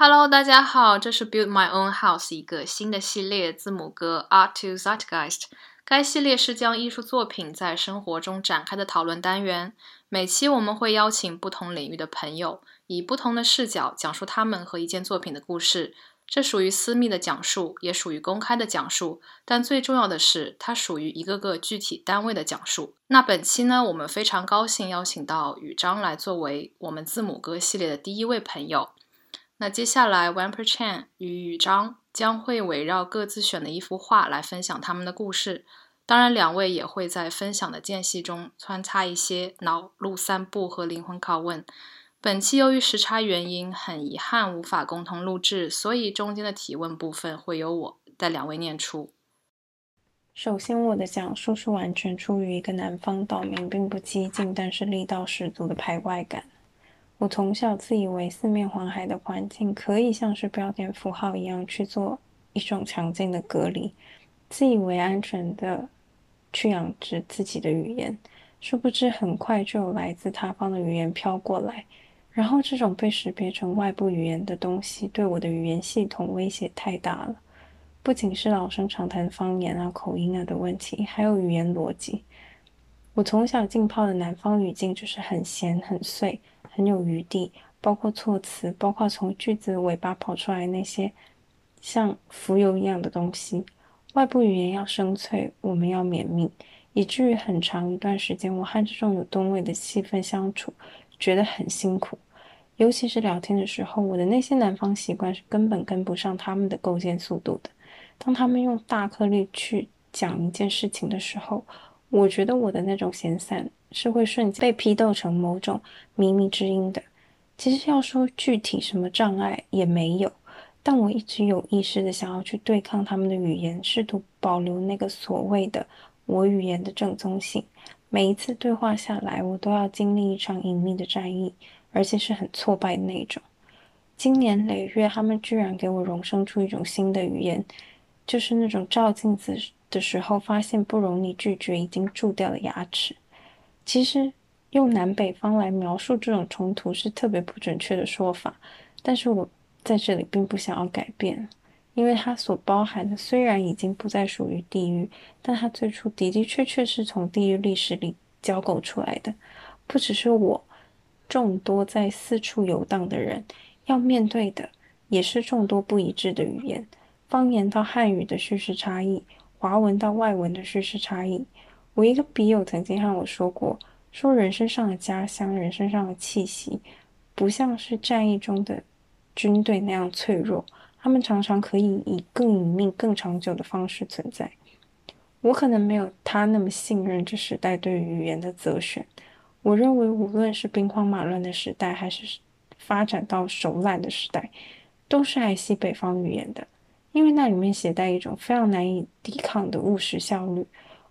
Hello，大家好，这是 Build My Own House 一个新的系列字母歌 Art to Zeitgeist。该系列是将艺术作品在生活中展开的讨论单元。每期我们会邀请不同领域的朋友，以不同的视角讲述他们和一件作品的故事。这属于私密的讲述，也属于公开的讲述，但最重要的是，它属于一个个具体单位的讲述。那本期呢，我们非常高兴邀请到宇章来作为我们字母歌系列的第一位朋友。那接下来 w a m p e r Chan 与宇章将会围绕各自选的一幅画来分享他们的故事。当然，两位也会在分享的间隙中穿插一些脑路散步和灵魂拷问。本期由于时差原因，很遗憾无法共同录制，所以中间的提问部分会由我带两位念出。首先，我的讲述是完全出于一个南方岛民并不激进，但是力道十足的排外感。我从小自以为四面环海的环境可以像是标点符号一样去做一种强劲的隔离，自以为安全的去养殖自己的语言，殊不知很快就有来自他方的语言飘过来。然后，这种被识别成外部语言的东西，对我的语言系统威胁太大了。不仅是老生常谈方言啊、口音啊的问题，还有语言逻辑。我从小浸泡的南方语境就是很闲、很碎、很有余地，包括措辞，包括从句子尾巴跑出来那些像浮游一样的东西。外部语言要生脆，我们要绵密，以至于很长一段时间，我和这种有吨位的气氛相处，觉得很辛苦。尤其是聊天的时候，我的那些南方习惯是根本跟不上他们的构建速度的。当他们用大颗粒去讲一件事情的时候，我觉得我的那种闲散是会瞬间被批斗成某种靡靡之音的。其实要说具体什么障碍也没有，但我一直有意识的想要去对抗他们的语言，试图保留那个所谓的我语言的正宗性。每一次对话下来，我都要经历一场隐秘的战役。而且是很挫败的那种。经年累月，他们居然给我荣生出一种新的语言，就是那种照镜子的时候发现不容你拒绝已经蛀掉的牙齿。其实用南北方来描述这种冲突是特别不准确的说法，但是我在这里并不想要改变，因为它所包含的虽然已经不再属于地狱，但它最初的的确确是从地狱历史里交构出来的，不只是我。众多在四处游荡的人要面对的，也是众多不一致的语言。方言到汉语的叙事差异，华文到外文的叙事差异。我一个笔友曾经和我说过，说人身上的家乡，人身上的气息，不像是战役中的军队那样脆弱，他们常常可以以更隐秘、更长久的方式存在。我可能没有他那么信任这时代对语言的择选。我认为，无论是兵荒马乱的时代，还是发展到手懒的时代，都是爱惜北方语言的，因为那里面携带一种非常难以抵抗的务实效率。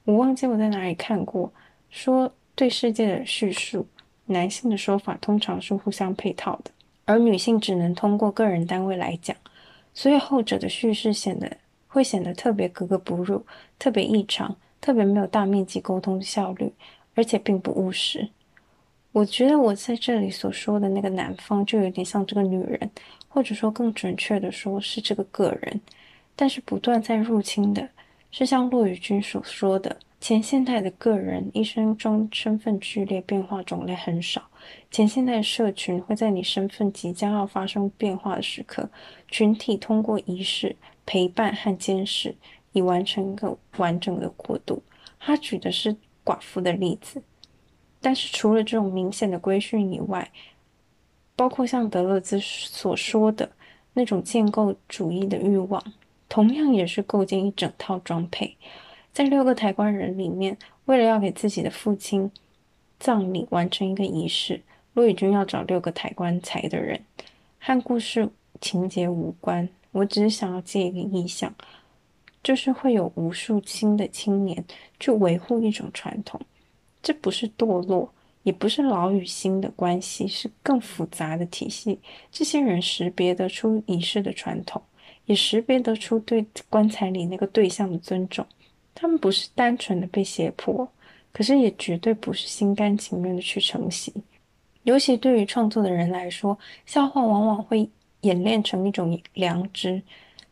我忘记我在哪里看过，说对世界的叙述，男性的说法通常是互相配套的，而女性只能通过个人单位来讲，所以后者的叙事显得会显得特别格格不入，特别异常，特别没有大面积沟通的效率，而且并不务实。我觉得我在这里所说的那个男方，就有点像这个女人，或者说更准确的说是这个个人。但是不断在入侵的，是像骆宇君所说的，前现代的个人一生中身份剧烈变化种类很少。前现代社群会在你身份即将要发生变化的时刻，群体通过仪式陪伴和监视，以完成一个完整的过渡。他举的是寡妇的例子。但是除了这种明显的规训以外，包括像德勒兹所说的那种建构主义的欲望，同样也是构建一整套装配。在六个抬棺人里面，为了要给自己的父亲葬礼完成一个仪式，骆以军要找六个抬棺材的人，和故事情节无关。我只是想要借一个意象，就是会有无数新的青年去维护一种传统。这不是堕落，也不是老与新的关系，是更复杂的体系。这些人识别得出仪式的传统，也识别得出对棺材里那个对象的尊重。他们不是单纯的被胁迫，可是也绝对不是心甘情愿的去承袭。尤其对于创作的人来说，笑话往往会演练成一种良知。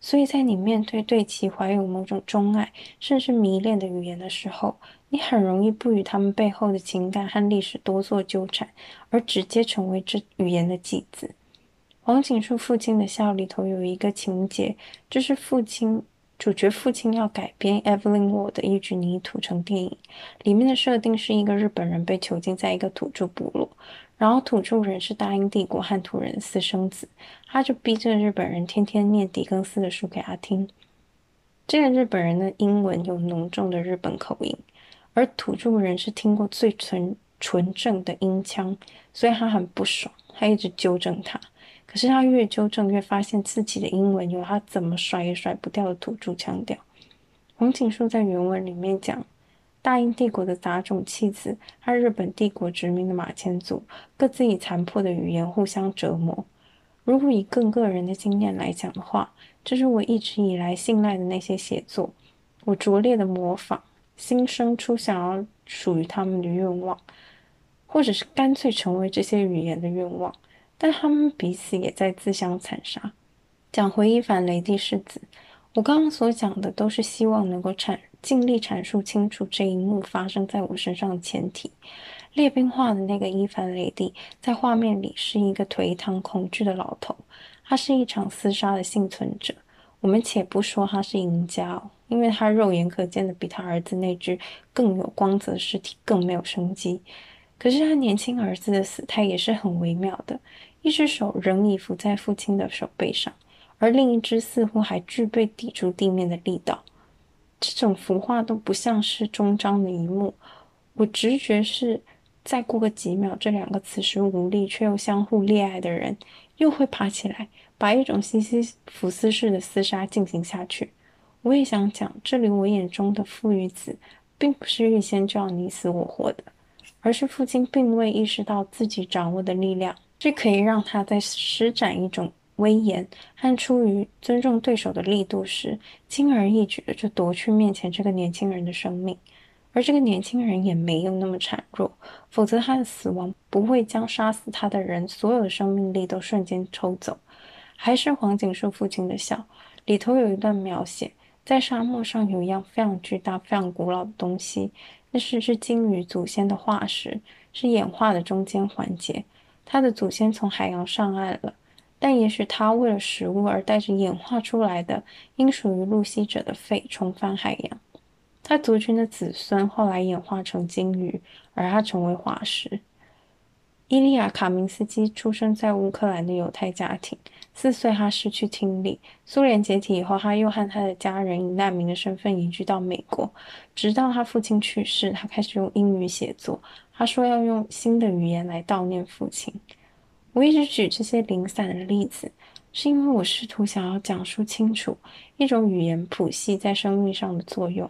所以在你面对对其怀有某种钟爱，甚至迷恋的语言的时候，你很容易不与他们背后的情感和历史多做纠缠，而直接成为这语言的祭子。黄景树父亲的笑里头有一个情节，就是父亲主角父亲要改编 Evelyn Waugh 的《一局泥土》成电影，里面的设定是一个日本人被囚禁在一个土著部落。然后土著人是大英帝国和土人私生子，他就逼着日本人天天念狄更斯的书给他听。这个日本人的英文有浓重的日本口音，而土著人是听过最纯纯正的音腔，所以他很不爽，他一直纠正他。可是他越纠正，越发现自己的英文有他怎么甩也甩不掉的土著腔调。红景树在原文里面讲。大英帝国的杂种弃子和日本帝国殖民的马前卒各自以残破的语言互相折磨。如果以更个人的经验来讲的话，这是我一直以来信赖的那些写作，我拙劣的模仿，新生出想要属于他们的愿望，或者是干脆成为这些语言的愿望。但他们彼此也在自相残杀。讲回伊凡雷帝世子，我刚刚所讲的都是希望能够产。尽力阐述清楚这一幕发生在我身上的前提。列兵画的那个伊凡雷帝，在画面里是一个颓唐恐惧的老头，他是一场厮杀的幸存者。我们且不说他是赢家哦，因为他肉眼可见的比他儿子那具更有光泽的尸体更没有生机。可是他年轻儿子的死态也是很微妙的，一只手仍已伏在父亲的手背上，而另一只似乎还具备抵住地面的力道。这种幅画都不像是终章的一幕，我直觉是再过个几秒，这两个此时无力却又相互恋爱的人又会爬起来，把一种西西弗斯式的厮杀进行下去。我也想讲，这里我眼中的父与子，并不是预先就要你死我活的，而是父亲并未意识到自己掌握的力量是可以让他在施展一种。威严和出于尊重对手的力度时，轻而易举的就夺去面前这个年轻人的生命，而这个年轻人也没有那么孱弱，否则他的死亡不会将杀死他的人所有的生命力都瞬间抽走。还是黄景树父亲的笑里头有一段描写，在沙漠上有一样非常巨大、非常古老的东西，那是只鲸鱼祖先的化石，是演化的中间环节，它的祖先从海洋上岸了。但也许他为了食物而带着演化出来的应属于露西者的肺重返海洋。他族群的子孙后来演化成鲸鱼，而他成为化石。伊利亚·卡明斯基出生在乌克兰的犹太家庭。四岁，他失去听力。苏联解体以后，他又和他的家人以难民的身份移居到美国。直到他父亲去世，他开始用英语写作。他说要用新的语言来悼念父亲。我一直举这些零散的例子，是因为我试图想要讲述清楚一种语言谱系在生命上的作用。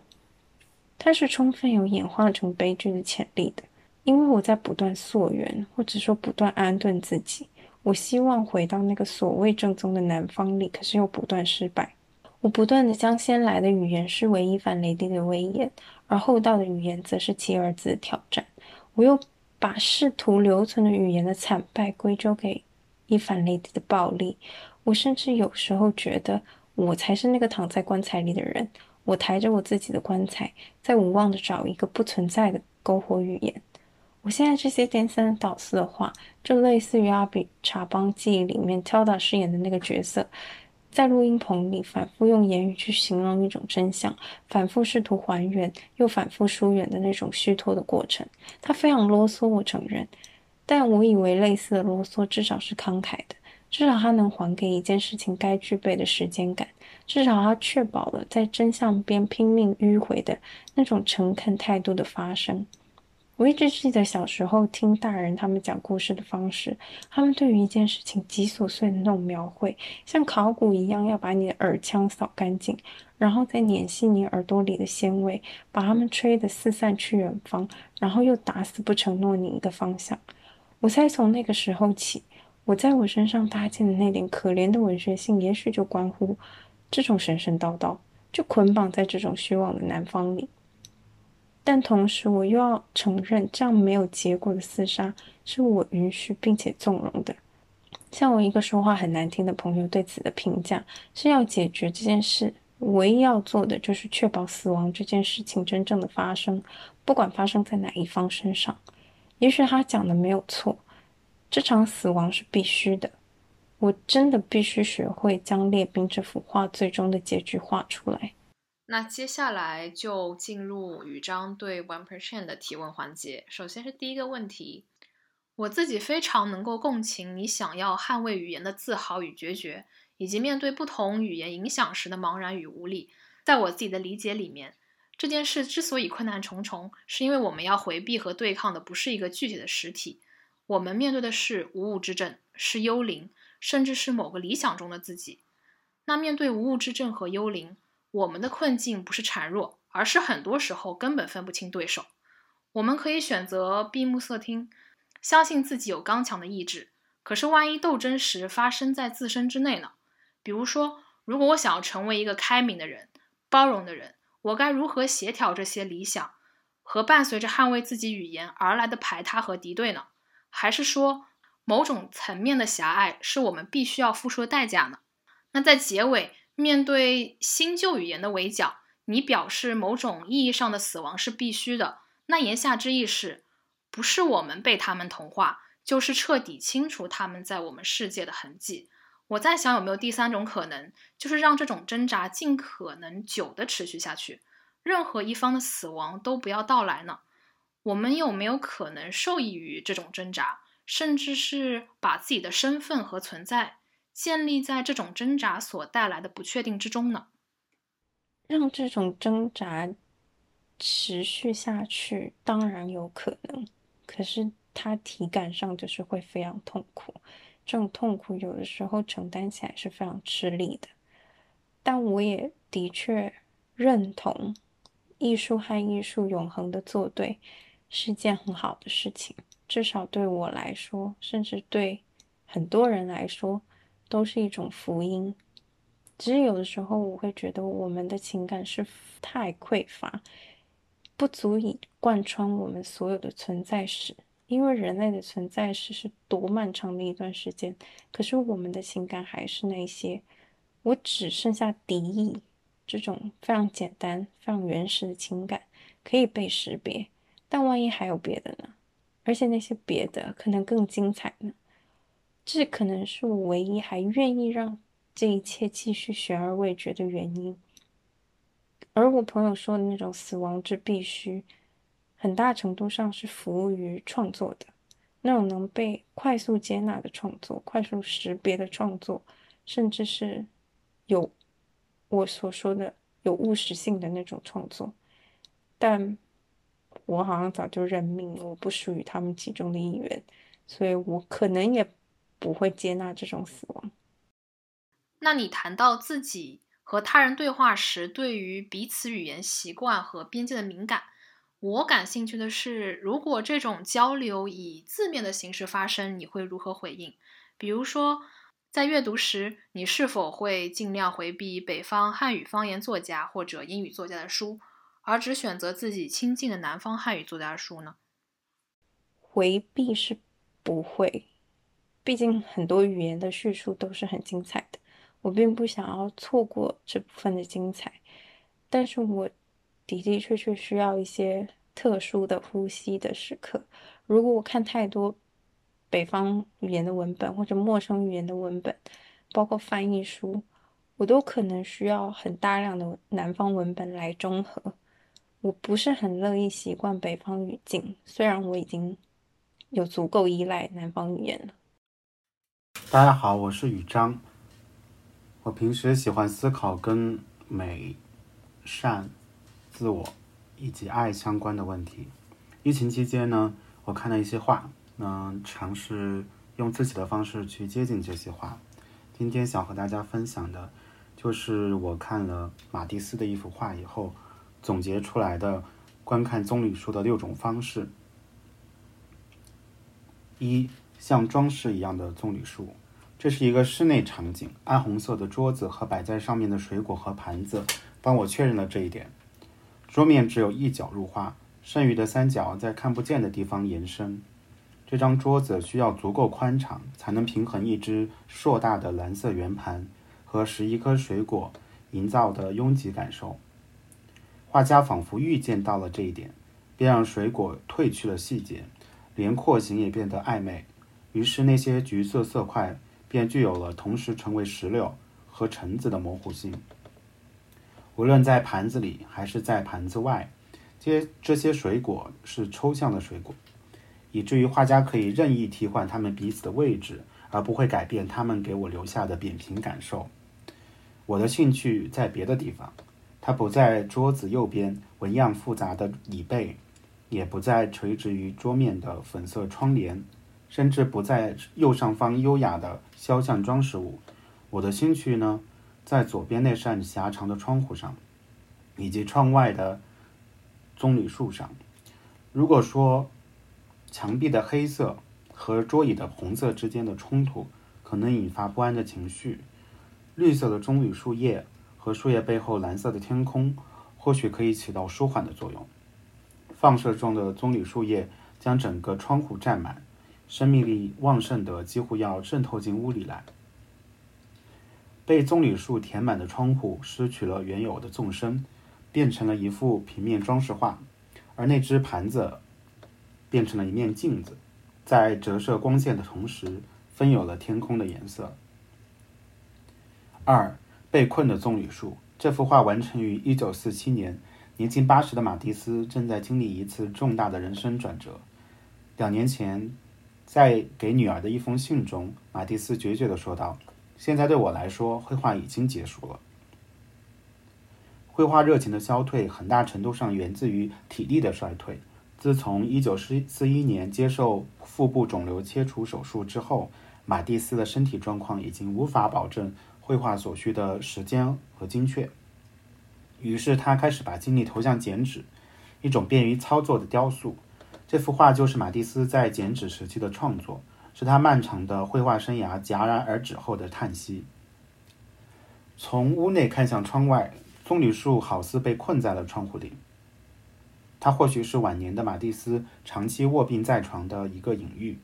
它是充分有演化成悲剧的潜力的，因为我在不断溯源，或者说不断安顿自己。我希望回到那个所谓正宗的南方里，可是又不断失败。我不断的将先来的语言视为伊凡雷帝的威严，而后到的语言则是其儿子的挑战。我又。把试图留存的语言的惨败归咎给伊凡雷帝的暴力，我甚至有时候觉得我才是那个躺在棺材里的人。我抬着我自己的棺材，在无望的找一个不存在的篝火语言。我现在这些颠三倒四的话，就类似于《阿比查邦记忆》里面 Tilda 饰演的那个角色。在录音棚里反复用言语去形容一种真相，反复试图还原，又反复疏远的那种虚脱的过程。他非常啰嗦，我承认，但我以为类似的啰嗦至少是慷慨的，至少他能还给一件事情该具备的时间感，至少他确保了在真相边拼命迂回的那种诚恳态度的发生。我一直记得小时候听大人他们讲故事的方式，他们对于一件事情极琐碎的那种描绘，像考古一样要把你的耳腔扫干净，然后再碾细你耳朵里的纤维，把它们吹得四散去远方，然后又打死不承诺你一个方向。我猜从那个时候起，我在我身上搭建的那点可怜的文学性，也许就关乎这种神神叨叨，就捆绑在这种虚妄的南方里。但同时，我又要承认，这样没有结果的厮杀是我允许并且纵容的。像我一个说话很难听的朋友对此的评价是要解决这件事，唯一要做的就是确保死亡这件事情真正的发生，不管发生在哪一方身上。也许他讲的没有错，这场死亡是必须的。我真的必须学会将列兵这幅画最终的结局画出来。那接下来就进入宇章对 One Percent 的提问环节。首先是第一个问题。我自己非常能够共情你想要捍卫语言的自豪与决绝，以及面对不同语言影响时的茫然与无力。在我自己的理解里面，这件事之所以困难重重，是因为我们要回避和对抗的不是一个具体的实体，我们面对的是无物之症，是幽灵，甚至是某个理想中的自己。那面对无物之症和幽灵，我们的困境不是孱弱，而是很多时候根本分不清对手。我们可以选择闭目塞听。相信自己有刚强的意志，可是万一斗争时发生在自身之内呢？比如说，如果我想要成为一个开明的人、包容的人，我该如何协调这些理想和伴随着捍卫自己语言而来的排他和敌对呢？还是说，某种层面的狭隘是我们必须要付出的代价呢？那在结尾，面对新旧语言的围剿，你表示某种意义上的死亡是必须的，那言下之意是？不是我们被他们同化，就是彻底清除他们在我们世界的痕迹。我在想，有没有第三种可能，就是让这种挣扎尽可能久的持续下去，任何一方的死亡都不要到来呢？我们有没有可能受益于这种挣扎，甚至是把自己的身份和存在建立在这种挣扎所带来的不确定之中呢？让这种挣扎持续下去，当然有可能。可是他体感上就是会非常痛苦，这种痛苦有的时候承担起来是非常吃力的。但我也的确认同，艺术和艺术永恒的作对是件很好的事情，至少对我来说，甚至对很多人来说，都是一种福音。只是有的时候我会觉得我们的情感是太匮乏。不足以贯穿我们所有的存在史，因为人类的存在史是多漫长的一段时间。可是我们的情感还是那些，我只剩下敌意这种非常简单、非常原始的情感可以被识别。但万一还有别的呢？而且那些别的可能更精彩呢？这可能是我唯一还愿意让这一切继续悬而未决的原因。而我朋友说的那种死亡之必须，很大程度上是服务于创作的，那种能被快速接纳的创作、快速识别的创作，甚至是有我所说的有务实性的那种创作。但我好像早就认命了，我不属于他们其中的一员，所以我可能也不会接纳这种死亡。那你谈到自己？和他人对话时，对于彼此语言习惯和边界的敏感，我感兴趣的是，如果这种交流以字面的形式发生，你会如何回应？比如说，在阅读时，你是否会尽量回避北方汉语方言作家或者英语作家的书，而只选择自己亲近的南方汉语作家的书呢？回避是不会，毕竟很多语言的叙述都是很精彩的。我并不想要错过这部分的精彩，但是我的的确确需要一些特殊的呼吸的时刻。如果我看太多北方语言的文本或者陌生语言的文本，包括翻译书，我都可能需要很大量的南方文本来中和。我不是很乐意习惯北方语境，虽然我已经有足够依赖南方语言了。大家好，我是宇章。我平时喜欢思考跟美、善、自我以及爱相关的问题。疫情期间呢，我看了一些画，嗯，尝试用自己的方式去接近这些画。今天想和大家分享的，就是我看了马蒂斯的一幅画以后，总结出来的观看棕榈树的六种方式。一，像装饰一样的棕榈树。这是一个室内场景，暗红色的桌子和摆在上面的水果和盘子帮我确认了这一点。桌面只有一角入画，剩余的三角在看不见的地方延伸。这张桌子需要足够宽敞，才能平衡一只硕大的蓝色圆盘和十一颗水果营造的拥挤感受。画家仿佛预见到了这一点，便让水果褪去了细节，连廓形也变得暧昧。于是那些橘色色块便具有了同时成为石榴和橙子的模糊性。无论在盘子里还是在盘子外，这些这些水果是抽象的水果。以至于画家可以任意替换它们彼此的位置，而不会改变它们给我留下的扁平感受。我的兴趣在别的地方，它不在桌子右边纹样复杂的椅背，也不在垂直于桌面的粉色窗帘，甚至不在右上方优雅的肖像装饰物。我的兴趣呢，在左边那扇狭长的窗户上，以及窗外的棕榈树上。如果说，墙壁的黑色和桌椅的红色之间的冲突可能引发不安的情绪。绿色的棕榈树叶和树叶背后蓝色的天空或许可以起到舒缓的作用。放射状的棕榈树叶将整个窗户占满，生命力旺盛的几乎要渗透进屋里来。被棕榈树填满的窗户失去了原有的纵深，变成了一幅平面装饰画，而那只盘子。变成了一面镜子，在折射光线的同时，分有了天空的颜色。二被困的棕榈树，这幅画完成于一九四七年，年近八十的马蒂斯正在经历一次重大的人生转折。两年前，在给女儿的一封信中，马蒂斯决绝地说道：“现在对我来说，绘画已经结束了。绘画热情的消退，很大程度上源自于体力的衰退。”自从一九四四一年接受腹部肿瘤切除手术之后，马蒂斯的身体状况已经无法保证绘画所需的时间和精确。于是他开始把精力投向剪纸，一种便于操作的雕塑。这幅画就是马蒂斯在剪纸时期的创作，是他漫长的绘画生涯戛然而止后的叹息。从屋内看向窗外，棕榈树好似被困在了窗户里。它或许是晚年的马蒂斯长期卧病在床的一个隐喻。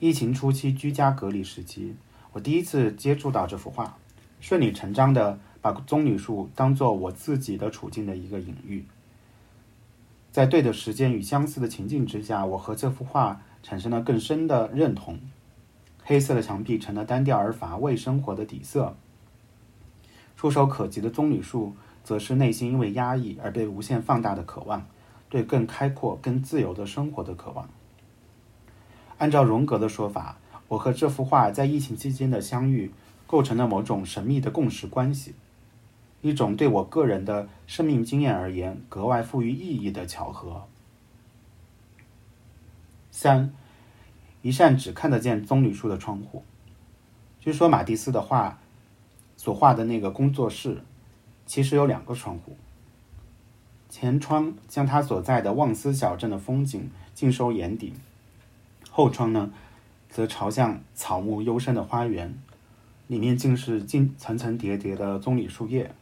疫情初期居家隔离时期，我第一次接触到这幅画，顺理成章的把棕榈树当做我自己的处境的一个隐喻。在对的时间与相似的情境之下，我和这幅画产生了更深的认同。黑色的墙壁成了单调而乏味生活的底色，触手可及的棕榈树。则是内心因为压抑而被无限放大的渴望，对更开阔、更自由的生活的渴望。按照荣格的说法，我和这幅画在疫情期间的相遇，构成了某种神秘的共识关系，一种对我个人的生命经验而言格外富于意义的巧合。三，一扇只看得见棕榈树的窗户。据说马蒂斯的画所画的那个工作室。其实有两个窗户，前窗将他所在的旺斯小镇的风景尽收眼底，后窗呢，则朝向草木幽深的花园，里面竟是尽层层叠叠的棕榈树叶。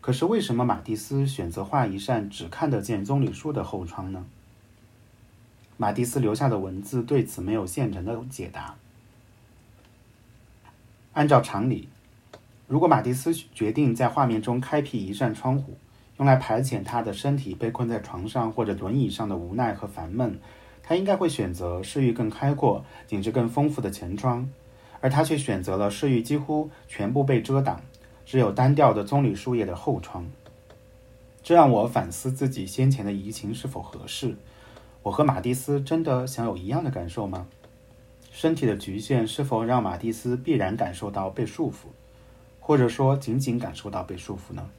可是为什么马蒂斯选择画一扇只看得见棕榈树的后窗呢？马蒂斯留下的文字对此没有现成的解答。按照常理。如果马蒂斯决定在画面中开辟一扇窗户，用来排遣他的身体被困在床上或者轮椅上的无奈和烦闷，他应该会选择视域更开阔、景致更丰富的前窗，而他却选择了视域几乎全部被遮挡、只有单调的棕榈树叶的后窗。这让我反思自己先前的移情是否合适。我和马蒂斯真的享有一样的感受吗？身体的局限是否让马蒂斯必然感受到被束缚？或者说，仅仅感受到被束缚呢？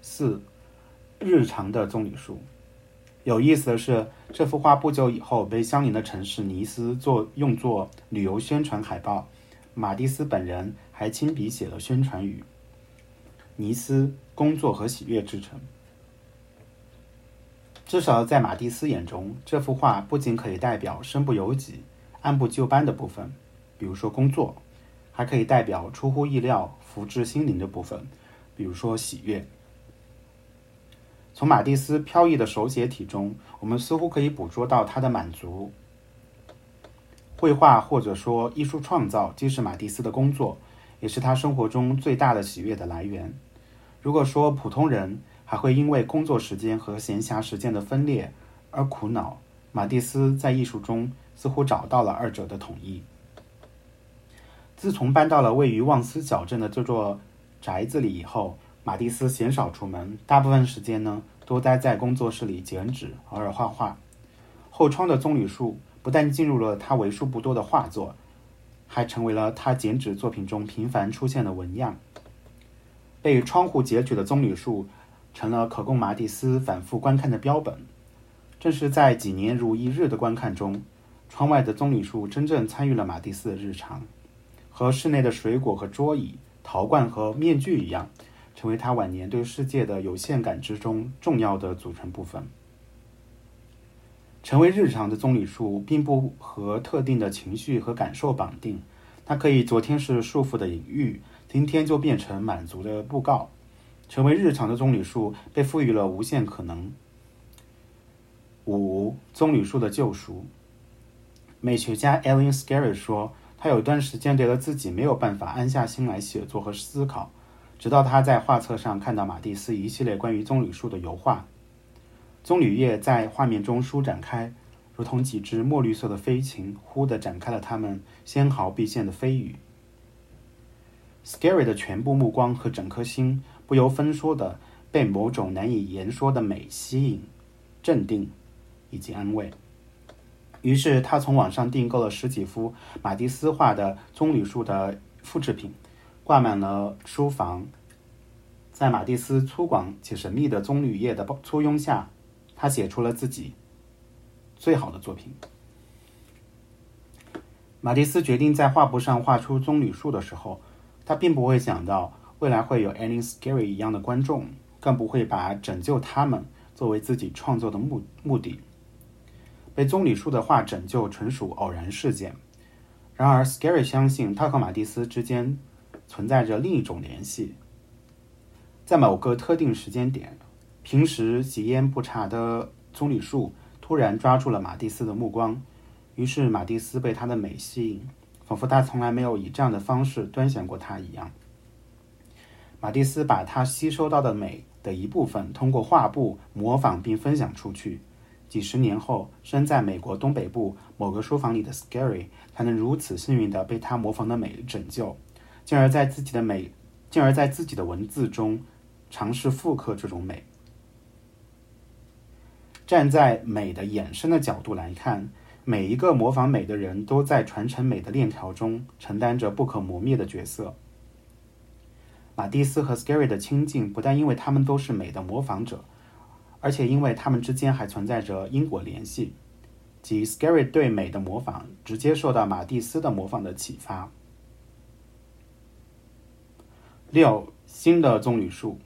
四，日常的棕榈树。有意思的是，这幅画不久以后被相邻的城市尼斯做用作旅游宣传海报。马蒂斯本人还亲笔写了宣传语：“尼斯，工作和喜悦之城。”至少在马蒂斯眼中，这幅画不仅可以代表身不由己、按部就班的部分，比如说工作。还可以代表出乎意料、福至心灵的部分，比如说喜悦。从马蒂斯飘逸的手写体中，我们似乎可以捕捉到他的满足。绘画或者说艺术创造，既是马蒂斯的工作，也是他生活中最大的喜悦的来源。如果说普通人还会因为工作时间和闲暇时间的分裂而苦恼，马蒂斯在艺术中似乎找到了二者的统一。自从搬到了位于旺斯小镇的这座宅子里以后，马蒂斯鲜少出门，大部分时间呢都待在工作室里剪纸，偶尔画画。后窗的棕榈树不但进入了他为数不多的画作，还成为了他剪纸作品中频繁出现的纹样。被窗户截取的棕榈树成了可供马蒂斯反复观看的标本。正是在几年如一日的观看中，窗外的棕榈树真正参与了马蒂斯的日常。和室内的水果和桌椅、陶罐和面具一样，成为他晚年对世界的有限感知中重要的组成部分。成为日常的棕榈树，并不和特定的情绪和感受绑定，它可以昨天是束缚的隐喻，今天就变成满足的布告。成为日常的棕榈树被赋予了无限可能。五，棕榈树的救赎。美学家 Ellen Scarry 说。他有一段时间觉得自己没有办法安下心来写作和思考，直到他在画册上看到马蒂斯一系列关于棕榈树的油画。棕榈叶在画面中舒展开，如同几只墨绿色的飞禽，忽地展开了它们纤毫毕现的飞羽。Scary 的全部目光和整颗心不由分说地被某种难以言说的美吸引、镇定以及安慰。于是他从网上订购了十几幅马蒂斯画的棕榈树的复制品，挂满了书房。在马蒂斯粗犷且神秘的棕榈叶的簇拥下，他写出了自己最好的作品。马蒂斯决定在画布上画出棕榈树的时候，他并不会想到未来会有 Annie Scary 一样的观众，更不会把拯救他们作为自己创作的目目的。被棕榈树的画拯救纯属偶然事件。然而，Scary 相信他和马蒂斯之间存在着另一种联系。在某个特定时间点，平时喜烟不查的棕榈树突然抓住了马蒂斯的目光，于是马蒂斯被它的美吸引，仿佛他从来没有以这样的方式端详过它一样。马蒂斯把他吸收到的美的一部分通过画布模仿并分享出去。几十年后，身在美国东北部某个书房里的 Scary 才能如此幸运地被他模仿的美拯救，进而，在自己的美，进而在自己的文字中尝试复刻这种美。站在美的衍生的角度来看，每一个模仿美的人都在传承美的链条中承担着不可磨灭的角色。马蒂斯和 Scary 的亲近，不但因为他们都是美的模仿者。而且，因为他们之间还存在着因果联系，即 Scary 对美的模仿直接受到马蒂斯的模仿的启发。六，新的棕榈树。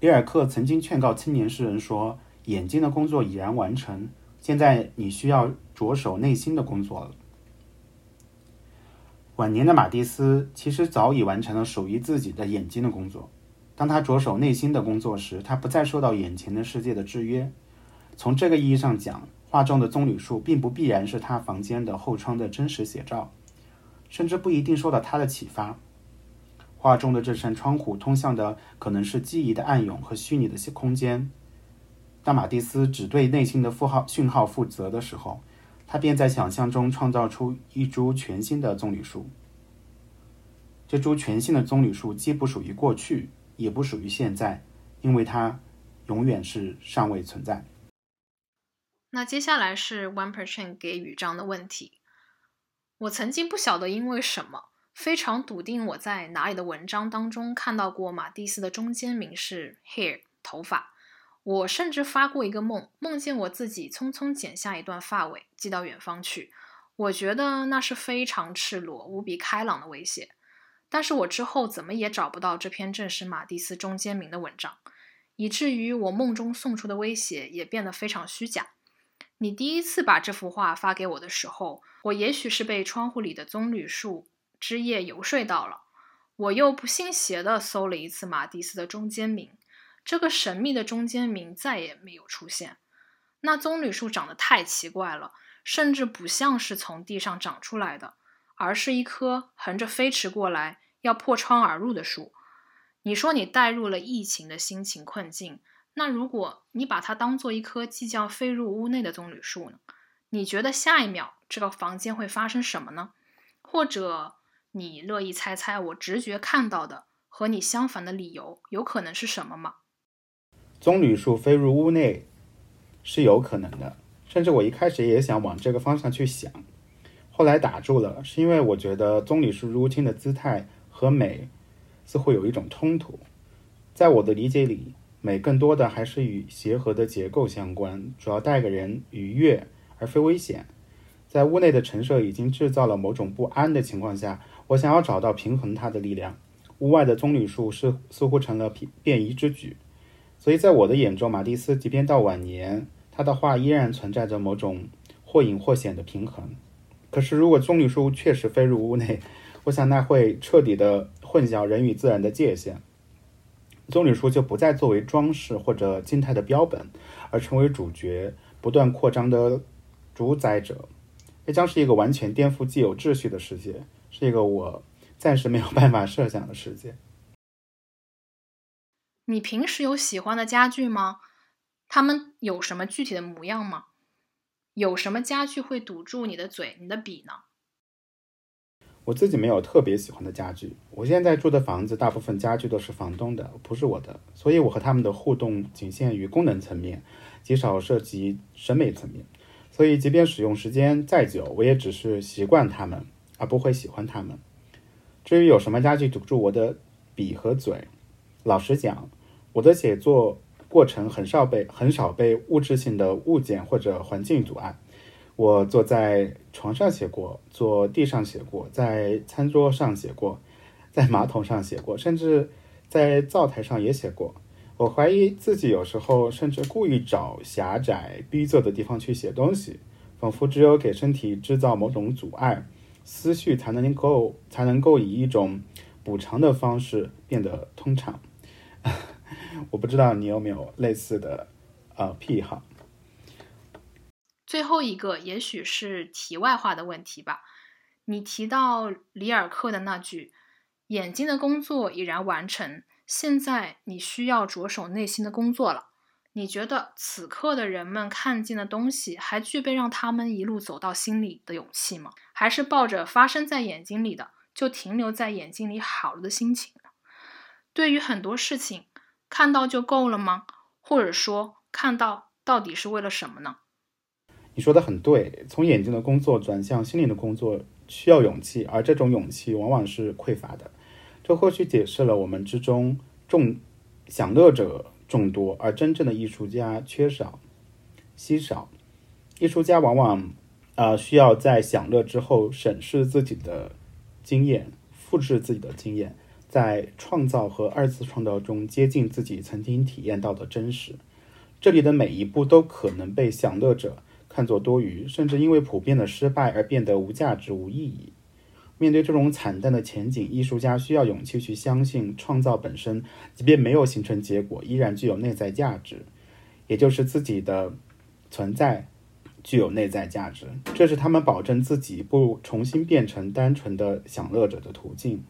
里尔克曾经劝告青年诗人说：“眼睛的工作已然完成，现在你需要着手内心的工作了。”晚年的马蒂斯其实早已完成了属于自己的眼睛的工作。当他着手内心的工作时，他不再受到眼前的世界的制约。从这个意义上讲，画中的棕榈树并不必然是他房间的后窗的真实写照，甚至不一定受到他的启发。画中的这扇窗户通向的可能是记忆的暗涌和虚拟的空间。当马蒂斯只对内心的符号讯号负责的时候，他便在想象中创造出一株全新的棕榈树。这株全新的棕榈树既不属于过去。也不属于现在，因为它永远是尚未存在。那接下来是 One Percent 给予章的问题。我曾经不晓得因为什么，非常笃定我在哪里的文章当中看到过马蒂斯的中间名是 hair 头发。我甚至发过一个梦，梦见我自己匆匆剪下一段发尾，寄到远方去。我觉得那是非常赤裸、无比开朗的威胁。但是我之后怎么也找不到这篇正是马蒂斯中间名的文章，以至于我梦中送出的威胁也变得非常虚假。你第一次把这幅画发给我的时候，我也许是被窗户里的棕榈树枝叶游说到了。我又不信邪的搜了一次马蒂斯的中间名，这个神秘的中间名再也没有出现。那棕榈树长得太奇怪了，甚至不像是从地上长出来的，而是一棵横着飞驰过来要破窗而入的树。你说你带入了疫情的心情困境，那如果你把它当做一棵即将飞入屋内的棕榈树呢？你觉得下一秒这个房间会发生什么呢？或者你乐意猜猜我直觉看到的和你相反的理由有可能是什么吗？棕榈树飞入屋内是有可能的，甚至我一开始也想往这个方向去想，后来打住了，是因为我觉得棕榈树入侵的姿态和美似乎有一种冲突。在我的理解里，美更多的还是与协和的结构相关，主要带给人愉悦而非危险。在屋内的陈设已经制造了某种不安的情况下，我想要找到平衡它的力量。屋外的棕榈树是似乎成了便便宜之举。所以在我的眼中，马蒂斯即便到晚年，他的画依然存在着某种或隐或显的平衡。可是，如果棕榈树确实飞入屋内，我想那会彻底的混淆人与自然的界限。棕榈树就不再作为装饰或者静态的标本，而成为主角，不断扩张的主宰者。这将是一个完全颠覆既有秩序的世界，是一个我暂时没有办法设想的世界。你平时有喜欢的家具吗？它们有什么具体的模样吗？有什么家具会堵住你的嘴、你的笔呢？我自己没有特别喜欢的家具。我现在住的房子大部分家具都是房东的，不是我的，所以我和他们的互动仅限于功能层面，极少涉及审美层面。所以，即便使用时间再久，我也只是习惯他们，而不会喜欢他们。至于有什么家具堵住我的笔和嘴，老实讲。我的写作过程很少被很少被物质性的物件或者环境阻碍。我坐在床上写过，坐地上写过，在餐桌上写过，在马桶上写过，甚至在灶台上也写过。我怀疑自己有时候甚至故意找狭窄逼仄的地方去写东西，仿佛只有给身体制造某种阻碍，思绪才能够才能够以一种补偿的方式变得通畅。我不知道你有没有类似的呃癖好。最后一个也许是题外话的问题吧。你提到里尔克的那句“眼睛的工作已然完成，现在你需要着手内心的工作了”。你觉得此刻的人们看见的东西还具备让他们一路走到心里的勇气吗？还是抱着发生在眼睛里的就停留在眼睛里好了的心情？对于很多事情。看到就够了吗？或者说，看到到底是为了什么呢？你说的很对，从眼睛的工作转向心灵的工作需要勇气，而这种勇气往往是匮乏的。这或许解释了我们之中众享乐者众多，而真正的艺术家缺少、稀少。艺术家往往啊需要在享乐之后审视自己的经验，复制自己的经验。在创造和二次创造中接近自己曾经体验到的真实。这里的每一步都可能被享乐者看作多余，甚至因为普遍的失败而变得无价值、无意义。面对这种惨淡的前景，艺术家需要勇气去相信，创造本身，即便没有形成结果，依然具有内在价值，也就是自己的存在具有内在价值。这是他们保证自己不重新变成单纯的享乐者的途径。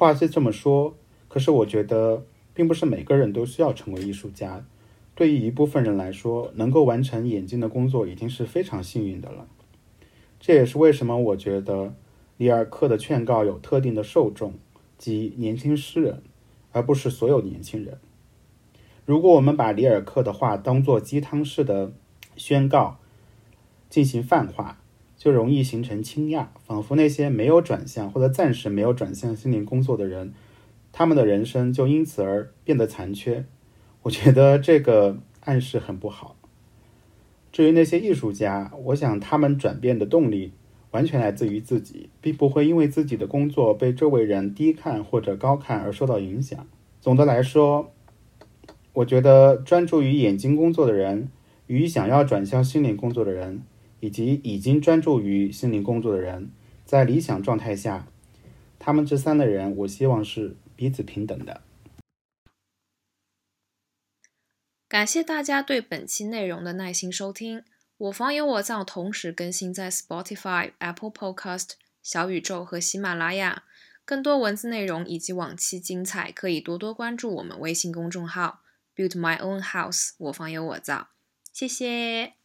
话是这么说，可是我觉得，并不是每个人都需要成为艺术家。对于一部分人来说，能够完成眼睛的工作已经是非常幸运的了。这也是为什么我觉得里尔克的劝告有特定的受众，即年轻诗人，而不是所有年轻人。如果我们把里尔克的话当做鸡汤式的宣告进行泛化。就容易形成倾轧，仿佛那些没有转向或者暂时没有转向心灵工作的人，他们的人生就因此而变得残缺。我觉得这个暗示很不好。至于那些艺术家，我想他们转变的动力完全来自于自己，并不会因为自己的工作被周围人低看或者高看而受到影响。总的来说，我觉得专注于眼睛工作的人与想要转向心灵工作的人。以及已经专注于心灵工作的人，在理想状态下，他们这三类人，我希望是彼此平等的。感谢大家对本期内容的耐心收听。我房有我造同时更新在 Spotify、Apple Podcast、小宇宙和喜马拉雅。更多文字内容以及往期精彩，可以多多关注我们微信公众号 “Build My Own House”，我房有我造。谢谢。